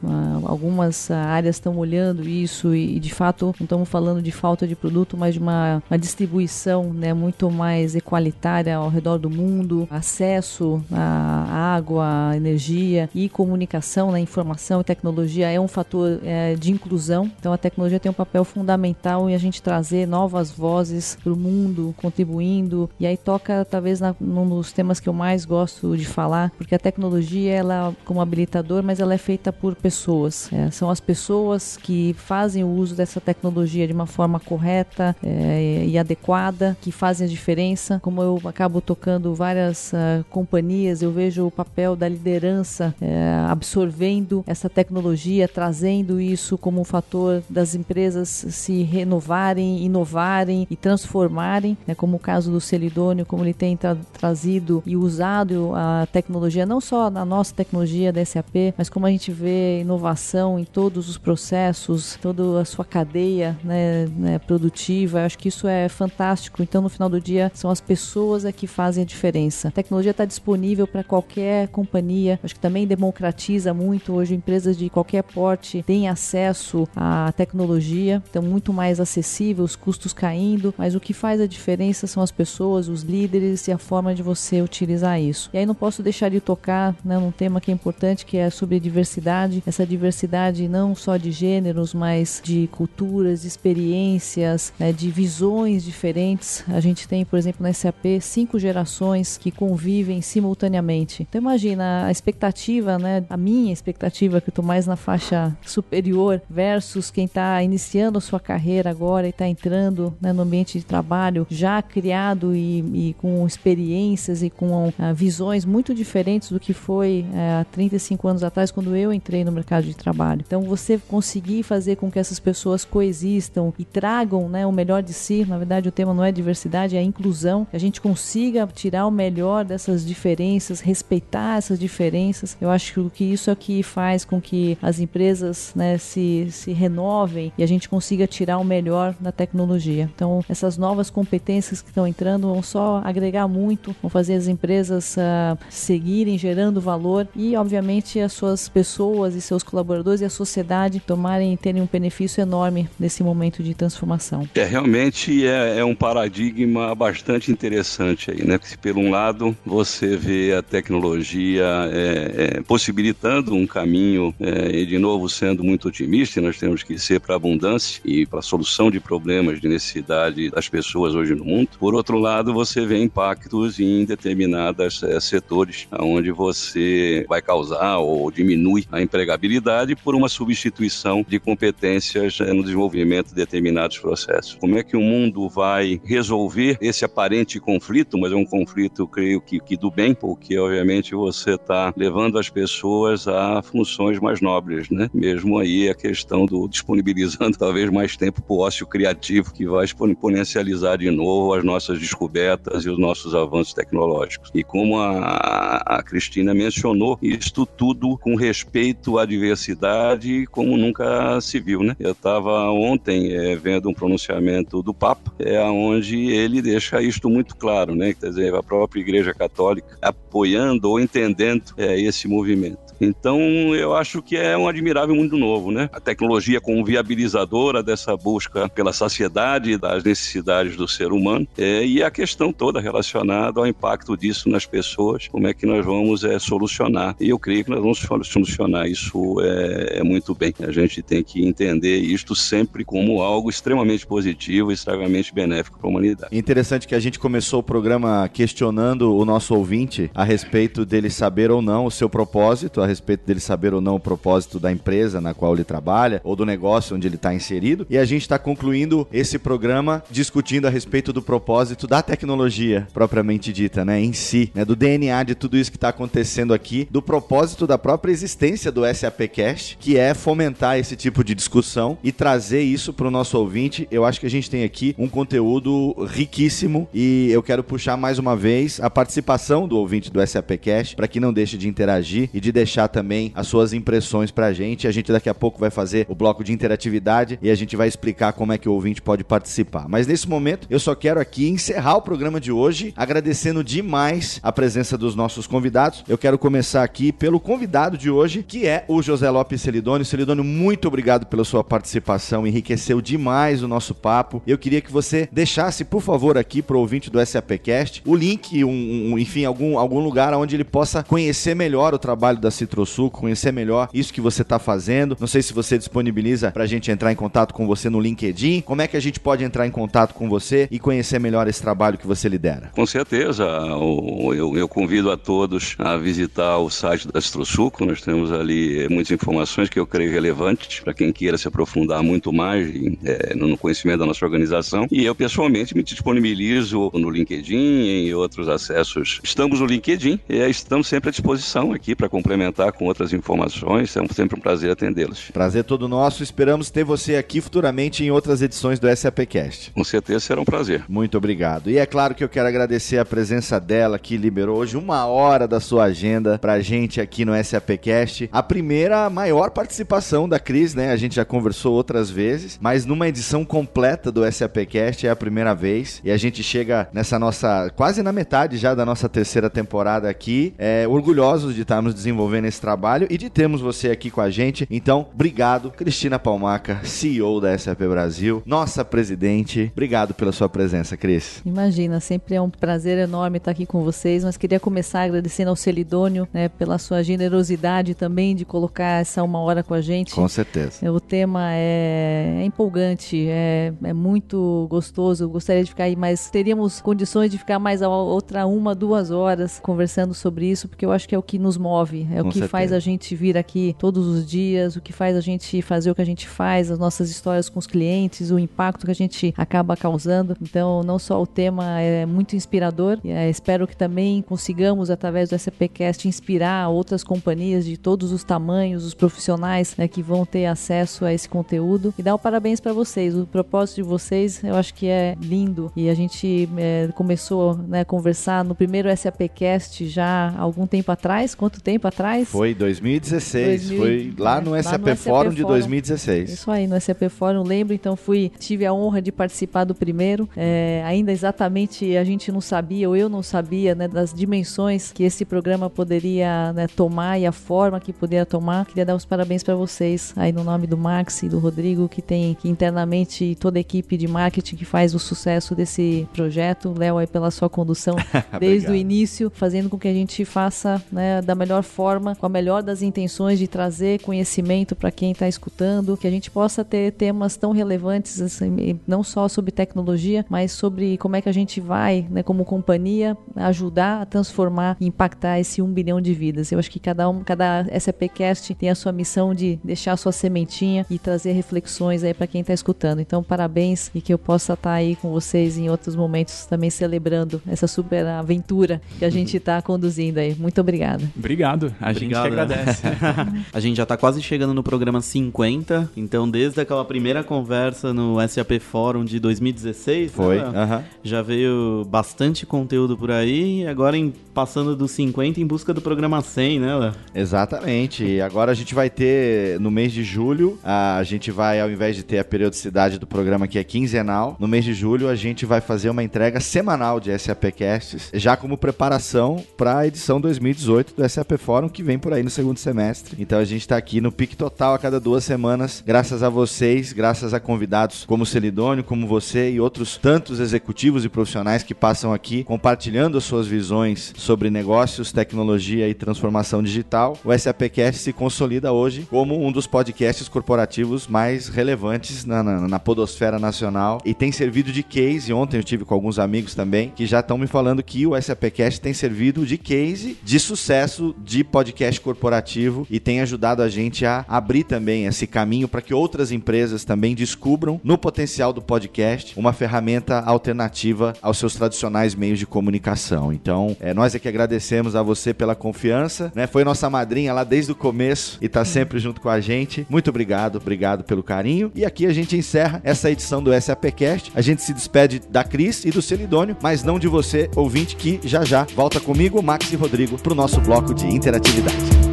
algumas áreas estão olhando isso e, de fato não estamos falando de falta de produto, mas de uma, uma distribuição né, muito mais equalitária ao redor do mundo, acesso à água, à energia e comunicação, né, informação e tecnologia é um fator é, de inclusão. Então a tecnologia tem um papel fundamental em a gente trazer novas vozes para o mundo, contribuindo. E aí toca talvez na, num dos temas que eu mais gosto de falar, porque a tecnologia ela como habilitador, mas ela é feita por pessoas. É, são as pessoas que fazem o uso dessa tecnologia de uma forma correta é, e adequada, que fazem a diferença. Como eu acabo tocando várias uh, companhias, eu vejo o papel da liderança é, absorvendo essa tecnologia, trazendo isso como um fator das empresas se renovarem, inovarem e transformarem, né, como o caso do Celidônio, como ele tem tra trazido e usado a tecnologia, não só na nossa tecnologia da SAP, mas como a gente vê inovação em todos os processos, toda a sua cadeia né, né, produtiva. Eu acho que isso é fantástico. Então, no final do dia, são as pessoas é que fazem a diferença. A tecnologia está disponível para qualquer companhia. Acho que também democratiza muito. Hoje, empresas de qualquer porte têm acesso à tecnologia, então muito mais acessível, os custos caindo. Mas o que faz a diferença são as pessoas, os líderes e a forma de você utilizar isso. E aí não posso deixar de tocar né, num tema que é importante, que é sobre diversidade. Essa diversidade não só de gêneros, mas de culturas, de experiências, né, de visões diferentes. A gente tem, por exemplo, na SAP, cinco gerações que convivem simultaneamente. Então imagina a expectativa, né, a minha expectativa, que eu estou mais na faixa superior, versus quem está iniciando a sua carreira agora e está entrando né, no ambiente de trabalho já criado e, e com experiências e com uh, visões muito diferentes do que foi uh, há 35 anos atrás, quando eu entrei no mercado de trabalho. Então, você conseguir fazer com que essas pessoas coexistam e tragam né, o melhor de si, na verdade, o tema não é diversidade, é inclusão, que a gente consiga tirar o melhor dessas diferenças, respeitar essas diferenças. Eu acho que isso é o que faz com que as empresas né, se, se renovem e a gente consiga tirar o melhor da tecnologia. Então, essas novas competências que estão entrando vão só agregar muito, vão fazer as empresas uh, seguirem gerando valor e, obviamente, as suas pessoas e seus colaboradores e a sociedade tomarem terem um benefício enorme nesse momento de transformação.
É realmente é, é um paradigma bastante interessante aí, né? Se por um lado você vê a tecnologia é, é, possibilitando um caminho é, e de novo sendo muito otimista, nós temos que ser para abundância e para a solução de problemas de necessidade das pessoas hoje no mundo. Por outro lado, você vê impactos em determinados é, setores onde você vai causar ou diminui a empregabilidade por uma substituição de competências é, no desenvolvimento de determinados processos. Como é que o mundo vai resolver esse aparente conflito, mas é um conflito, creio que, que do bem, porque obviamente você está levando as pessoas a funções mais nobres, né? Mesmo aí a questão do disponibilizando <laughs> talvez mais tempo para o ócio criativo, que vai exponencializar de novo as nossas descobertas e os nossos avanços tecnológicos. E como a, a Cristina mencionou, isto tudo com respeito à diversidade como nunca se viu, né? Eu estava ontem é, vendo um pronunciamento do Papa, é onde ele deixa isto muito claro, né? Quer dizer, a própria Igreja Católica apoiando ou entendendo é, esse movimento. Então, eu acho que é um admirável mundo novo, né? A tecnologia como viabilizadora dessa busca pela saciedade das necessidades do ser humano é, e a questão toda relacionada ao impacto disso nas pessoas, como é que nós vamos é, solucionar. E eu creio que nós vamos solucionar isso é, é muito bem. A gente tem que entender isto sempre como algo extremamente positivo extremamente benéfico para a humanidade.
Interessante que a gente começou o programa questionando o nosso ouvinte a respeito dele saber ou não o seu propósito a respeito dele saber ou não o propósito da empresa na qual ele trabalha ou do negócio onde ele está inserido. E a gente está concluindo esse programa discutindo a respeito do propósito da tecnologia propriamente dita, né, em si, né, do DNA de tudo isso que está acontecendo aqui, do propósito da própria existência do SAPcast, que é fomentar esse tipo de discussão e trazer isso para o nosso ouvinte. Eu acho que a gente tem aqui um conteúdo riquíssimo e eu quero puxar mais uma vez a participação do ouvinte do SAPcast para que não deixe de interagir e de deixar também as suas impressões para a gente. A gente daqui a pouco vai fazer o bloco de interatividade e a gente vai explicar como é que o ouvinte pode participar. Mas nesse momento eu só quero aqui encerrar o programa de hoje agradecendo demais a presença dos nossos convidados. Eu quero começar aqui pelo convidado de hoje, que é o José Lopes Celidônio. Celidônio, muito obrigado pela sua participação, enriqueceu demais o nosso papo. Eu queria que você deixasse, por favor, aqui para o ouvinte do SAPcast o link, um, um, enfim, algum, algum lugar onde ele possa conhecer melhor o trabalho da Citrosul, conhecer melhor isso que você está fazendo. Não sei se você disponibiliza para a gente entrar em contato com você no LinkedIn. Como é que a gente pode entrar em contato com você e conhecer melhor esse trabalho que você lidera?
Com certeza. Eu, eu convido a todos a visitar o site da Citrosuco. Nós temos ali muitas informações que eu creio relevantes para quem queira se aprofundar muito mais é, no conhecimento da nossa organização. E eu, pessoalmente, me disponibilizo no LinkedIn e em outros acessos. Estamos no LinkedIn e estamos sempre à disposição aqui para complementar com outras informações. É sempre um prazer atendê-los.
Prazer todo nosso. Esperamos ter você aqui futuramente em outras edições do SAPcast.
Com certeza será um prazer.
Muito obrigado. E é claro que eu quero agradecer a presença dela que liberou hoje uma hora da sua agenda pra gente aqui no SAPcast. A primeira maior participação da Cris, né? A gente já conversou outras vezes, mas numa edição completa do SAPcast é a primeira vez. E a gente chega nessa nossa quase na metade já da nossa terceira temporada aqui, é, orgulhosos de estarmos desenvolvendo esse trabalho e de termos você aqui com a gente. Então, obrigado, Cristina Palmaca, CEO da SAP Brasil, nossa presidente. Obrigado pela sua presença, Cris.
Imagina, sempre é um prazer enorme estar aqui com vocês, mas queria começar agradecendo ao Celidônio, né, pela sua generosidade também de colocar essa uma hora com a gente.
Com certeza.
O tema é, é empolgante, é, é muito gostoso. Eu gostaria de ficar aí, mas teríamos condições de ficar mais outra uma, duas horas conversando sobre isso, porque eu acho que é o que nos move, é
Com
o que
certeza.
faz a gente vir aqui todos os dias, o que faz a gente fazer o que a gente faz, as nossas histórias com os clientes, o impacto que a gente acaba causando. Então, não só o tema é muito inspirador, e, é, espero que também consigamos, através do SAPcast, inspirar outras companhias de todos os tamanhos, os profissionais né, que vão ter acesso a esse conteúdo. E dar o parabéns para vocês. O propósito de vocês eu acho que é lindo. E a gente é, começou né, a conversar no primeiro SAPcast já há algum tempo atrás. Quanto tempo atrás?
Foi 2016,
2000,
foi lá no
é,
SAP
lá no
Fórum
SAP
de
Fórum.
2016.
Isso aí, no SAP Fórum, lembro, então fui, tive a honra de participar do primeiro. É, ainda exatamente a gente não sabia, ou eu não sabia, né, das dimensões que esse programa poderia né, tomar e a forma que poderia tomar. Queria dar os parabéns para vocês, aí no nome do Max e do Rodrigo, que tem que internamente toda a equipe de marketing que faz o sucesso desse projeto. Léo, aí pela sua condução <laughs> desde o início, fazendo com que a gente faça né, da melhor forma, com a melhor das intenções de trazer conhecimento para quem está escutando, que a gente possa ter temas tão relevantes, assim, não só sobre tecnologia, mas sobre como é que a gente vai, né, como companhia, ajudar a transformar e impactar esse um bilhão de vidas. Eu acho que cada um, cada SAPcast tem a sua missão de deixar a sua sementinha e trazer reflexões aí para quem está escutando. Então, parabéns e que eu possa estar aí com vocês em outros momentos também celebrando essa super aventura que a gente está conduzindo aí. Muito obrigada.
Obrigado, a gente que
né?
agradece. <laughs>
a gente já tá quase chegando no programa 50, então desde aquela primeira conversa no SAP Fórum de 2016,
Foi,
né,
aham.
já veio bastante conteúdo por aí, e agora em, passando dos 50 em busca do programa 100, né, Léo?
Exatamente. E agora a gente vai ter, no mês de julho, a gente vai, ao invés de ter a periodicidade do programa que é quinzenal, no mês de julho a gente vai fazer uma entrega semanal de SAPcasts, já como preparação para a edição 2018 do SAP Fórum, que vem por aí no segundo semestre. Então a gente está aqui no pique total a cada duas semanas, graças a vocês, graças a convidados como o Celidônio, como você e outros tantos executivos e profissionais que passam aqui compartilhando as suas visões sobre negócios, tecnologia e transformação digital. O SAPcast se consolida hoje como um dos podcasts corporativos mais relevantes na, na, na podosfera nacional e tem servido de case. Ontem eu tive com alguns amigos também que já estão me falando que o SAPcast tem servido de case de sucesso de podcast corporativo e tem ajudado a gente a abrir também esse caminho para que outras empresas também descubram no potencial do podcast uma ferramenta alternativa aos seus tradicionais meios de comunicação. Então, é, nós é que agradecemos a você pela confiança, né? Foi nossa madrinha lá desde o começo e tá sempre junto com a gente. Muito obrigado, obrigado pelo carinho. E aqui a gente encerra essa edição do SAPcast. A gente se despede da Cris e do Celidônio, mas não de você, ouvinte, que já já volta comigo, Max e Rodrigo, pro nosso bloco de interatividade. Final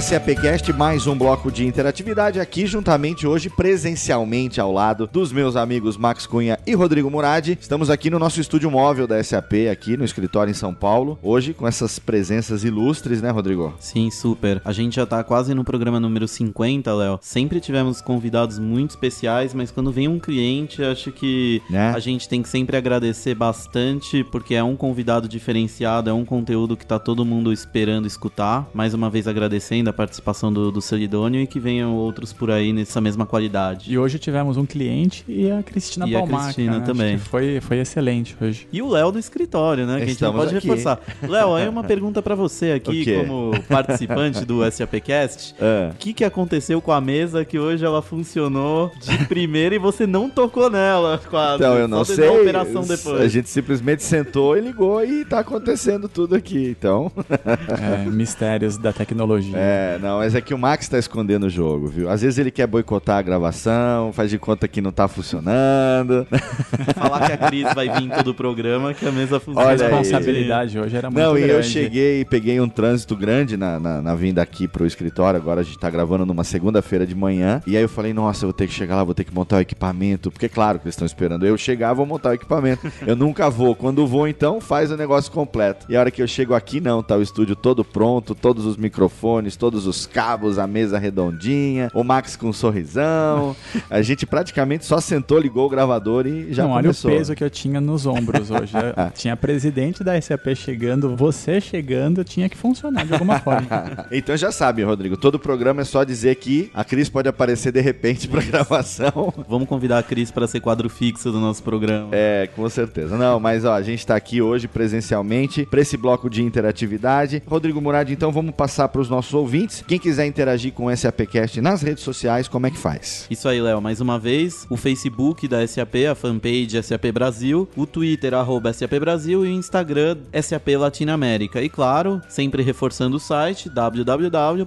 SAPcast, mais um bloco de interatividade aqui juntamente hoje presencialmente ao lado dos meus amigos Max Cunha e Rodrigo Murad. Estamos aqui no nosso estúdio móvel da SAP, aqui no escritório em São Paulo, hoje com essas presenças ilustres, né, Rodrigo?
Sim, super. A gente já tá quase no programa número 50, Léo. Sempre tivemos convidados muito especiais, mas quando vem um cliente, acho que
Né?
a gente tem que sempre agradecer bastante, porque é um convidado diferenciado, é um conteúdo que tá todo mundo esperando escutar. Mais uma vez agradecendo a participação do, do Celidônio e que venham outros por aí nessa mesma qualidade.
E hoje tivemos um cliente e a Cristina
E a. Cristina
né? Acho
também.
que Foi, foi excelente hoje.
E o Léo do escritório, né? Que
Estamos
a gente não
aqui.
pode reforçar. Léo, aí uma pergunta pra você aqui, como participante do SAPcast. <laughs>
É.
O que, que aconteceu com a mesa que hoje ela funcionou de primeira e você não tocou nela quase?
Então, eu não
Só
sei.
a operação depois.
A gente simplesmente sentou e ligou e tá acontecendo tudo aqui. Então,
É, <laughs> mistérios da tecnologia.
é, não, mas é que o Max tá escondendo o jogo, viu? Às vezes ele quer boicotar a gravação, faz de conta que não tá funcionando. <laughs>
Falar que a Cris vai vir em todo o programa, que a mesa funciona.
a
Olha
responsabilidade hoje era muito
Não, e
grande.
eu cheguei e peguei um trânsito grande na, na, na vinda aqui pro escritório. Agora a gente tá gravando numa segunda-feira de manhã. E aí eu falei, nossa, eu vou ter que chegar lá, vou ter que montar o equipamento. Porque, claro, que eles estão esperando eu chegar, vou montar o equipamento. <laughs> eu nunca vou. Quando vou, então, faz o negócio completo. E a hora que eu chego aqui, não, tá o estúdio todo pronto, todos os microfones, todos os cabos, a mesa redondinha, o Max com um sorrisão. <laughs> A gente praticamente só sentou, ligou o gravador e já
não, olha
começou.
o peso que eu tinha nos ombros hoje. <laughs> Tinha presidente da SAP chegando, você chegando, tinha que funcionar de alguma forma. <laughs>
Então já sabe, Rodrigo, todo programa é só dizer que a Cris pode aparecer de repente pra gravação.
Vamos convidar a Cris para ser quadro fixo do nosso programa.
É, com certeza. Não, mas ó, a gente tá aqui hoje presencialmente pra esse bloco de interatividade. Rodrigo Murad, então vamos passar pros nossos ouvintes. Quem quiser interagir com o SAPcast nas redes sociais, como é que faz?
Isso aí, Léo. Mais uma vez, o Facebook da SAP, a fanpage SAP Brasil, o Twitter, arroba SAP Brasil e o Instagram SAP Latinoamérica. E claro, sempre reforçando o site www.sap.com.br.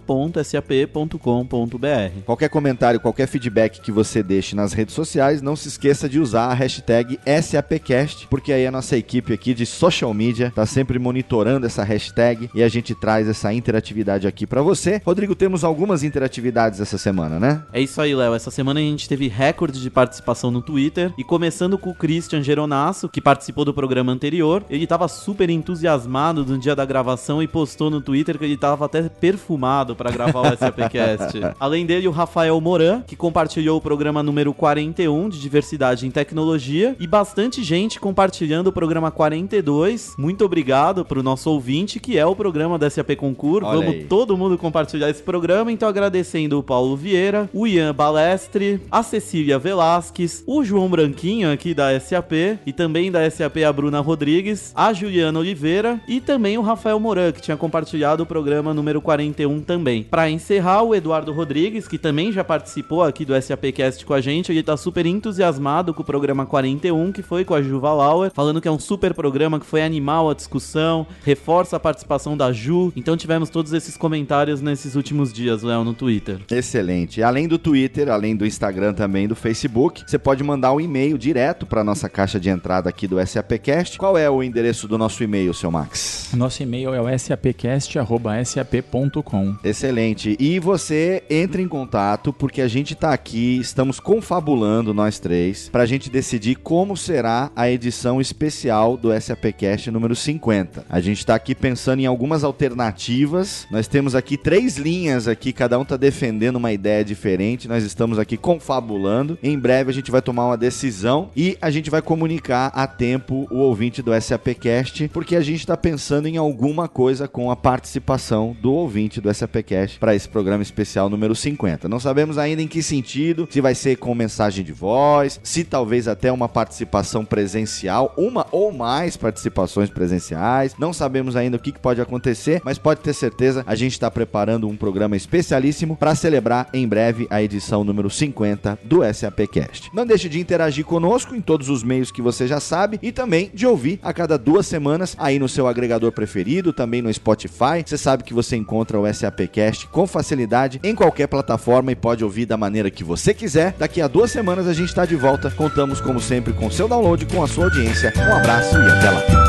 Qualquer comentário, qualquer feedback que você deixe nas redes sociais, não se esqueça de usar a hashtag SAPcast, porque aí a nossa equipe aqui de social media tá sempre monitorando essa hashtag e a gente traz essa interatividade aqui pra você. Rodrigo, temos algumas interatividades essa semana, né?
É isso aí, Léo. Essa semana a gente teve recorde de participação no Twitter. E começando com o Christian Geronasso, que participou do programa anterior. Ele tava super entusiasmado no dia da gravação e postou no Twitter que ele tava até perfumado para gravar o SAPcast. <laughs> Além dele, o Rafael Moran, que compartilhou o programa número 41 de diversidade em tecnologia. E bastante gente compartilhando o programa 42. Muito obrigado pro nosso ouvinte, que é o programa da SAP Concur.
Olha
Vamos
aí.
todo mundo compartilhar esse programa. Então, agradecendo o Paulo Vieira, o Ian Balestre, a Cecília Velasquez, o João Branquinho aqui da SAP e também da SAP a Bruna Rodrigues, a Juliana Oliveira e também o Rafael Moran, que tinha compartilhado o programa número 41 também. Para encerrar, o Eduardo Rodrigues, que também já participou aqui do SAPcast com a gente, ele tá super entusiasmado com o programa 41, que foi com a Juva Lauer, falando que é um super programa, que foi animal a discussão, reforça a participação da Ju. Então tivemos todos esses comentários nesses últimos dias, Léo, no Twitter.
Excelente. Além do Twitter, além do Instagram também, do Facebook, você pode mandar um e-mail direto para nossa caixa de entrada aqui do SAPcast. Qual é o endereço do nosso e-mail, seu Max?
Nosso e-mail é o sapcast.sap.com.
Excelente. E você entra em contato porque a gente tá aqui, estamos confabulando nós três pra gente decidir como será a edição especial do SAPcast número 50. A gente tá aqui pensando em algumas alternativas. Nós temos aqui três linhas aqui, cada um tá defendendo uma ideia diferente. Nós estamos aqui confabulando. Em breve a gente vai tomar uma decisão e a gente vai comunicar a tempo o ouvinte do SAPcast, porque a gente está pensando em alguma coisa com a participação do ouvinte do SAPcast para esse programa especial número 50. Não sabemos ainda em que sentido, se vai ser com mensagem de voz, se talvez até uma participação presencial, uma ou mais participações presenciais. Não sabemos ainda o que pode acontecer, mas pode ter certeza, a gente está preparando um programa especialíssimo para celebrar em breve a edição número 50 do SAPcast. Não deixe de interagir conosco em todos os meios que você já sabe e também de ouvir a cada duas semanas aí no seu agregador preferido, também no Spotify. Você sabe que você encontra o SAPcast com facilidade em qualquer plataforma e pode ouvir da maneira que você quiser. Daqui a duas semanas a gente está de volta. Contamos, como sempre, com seu download, com a sua audiência. Um abraço e até lá.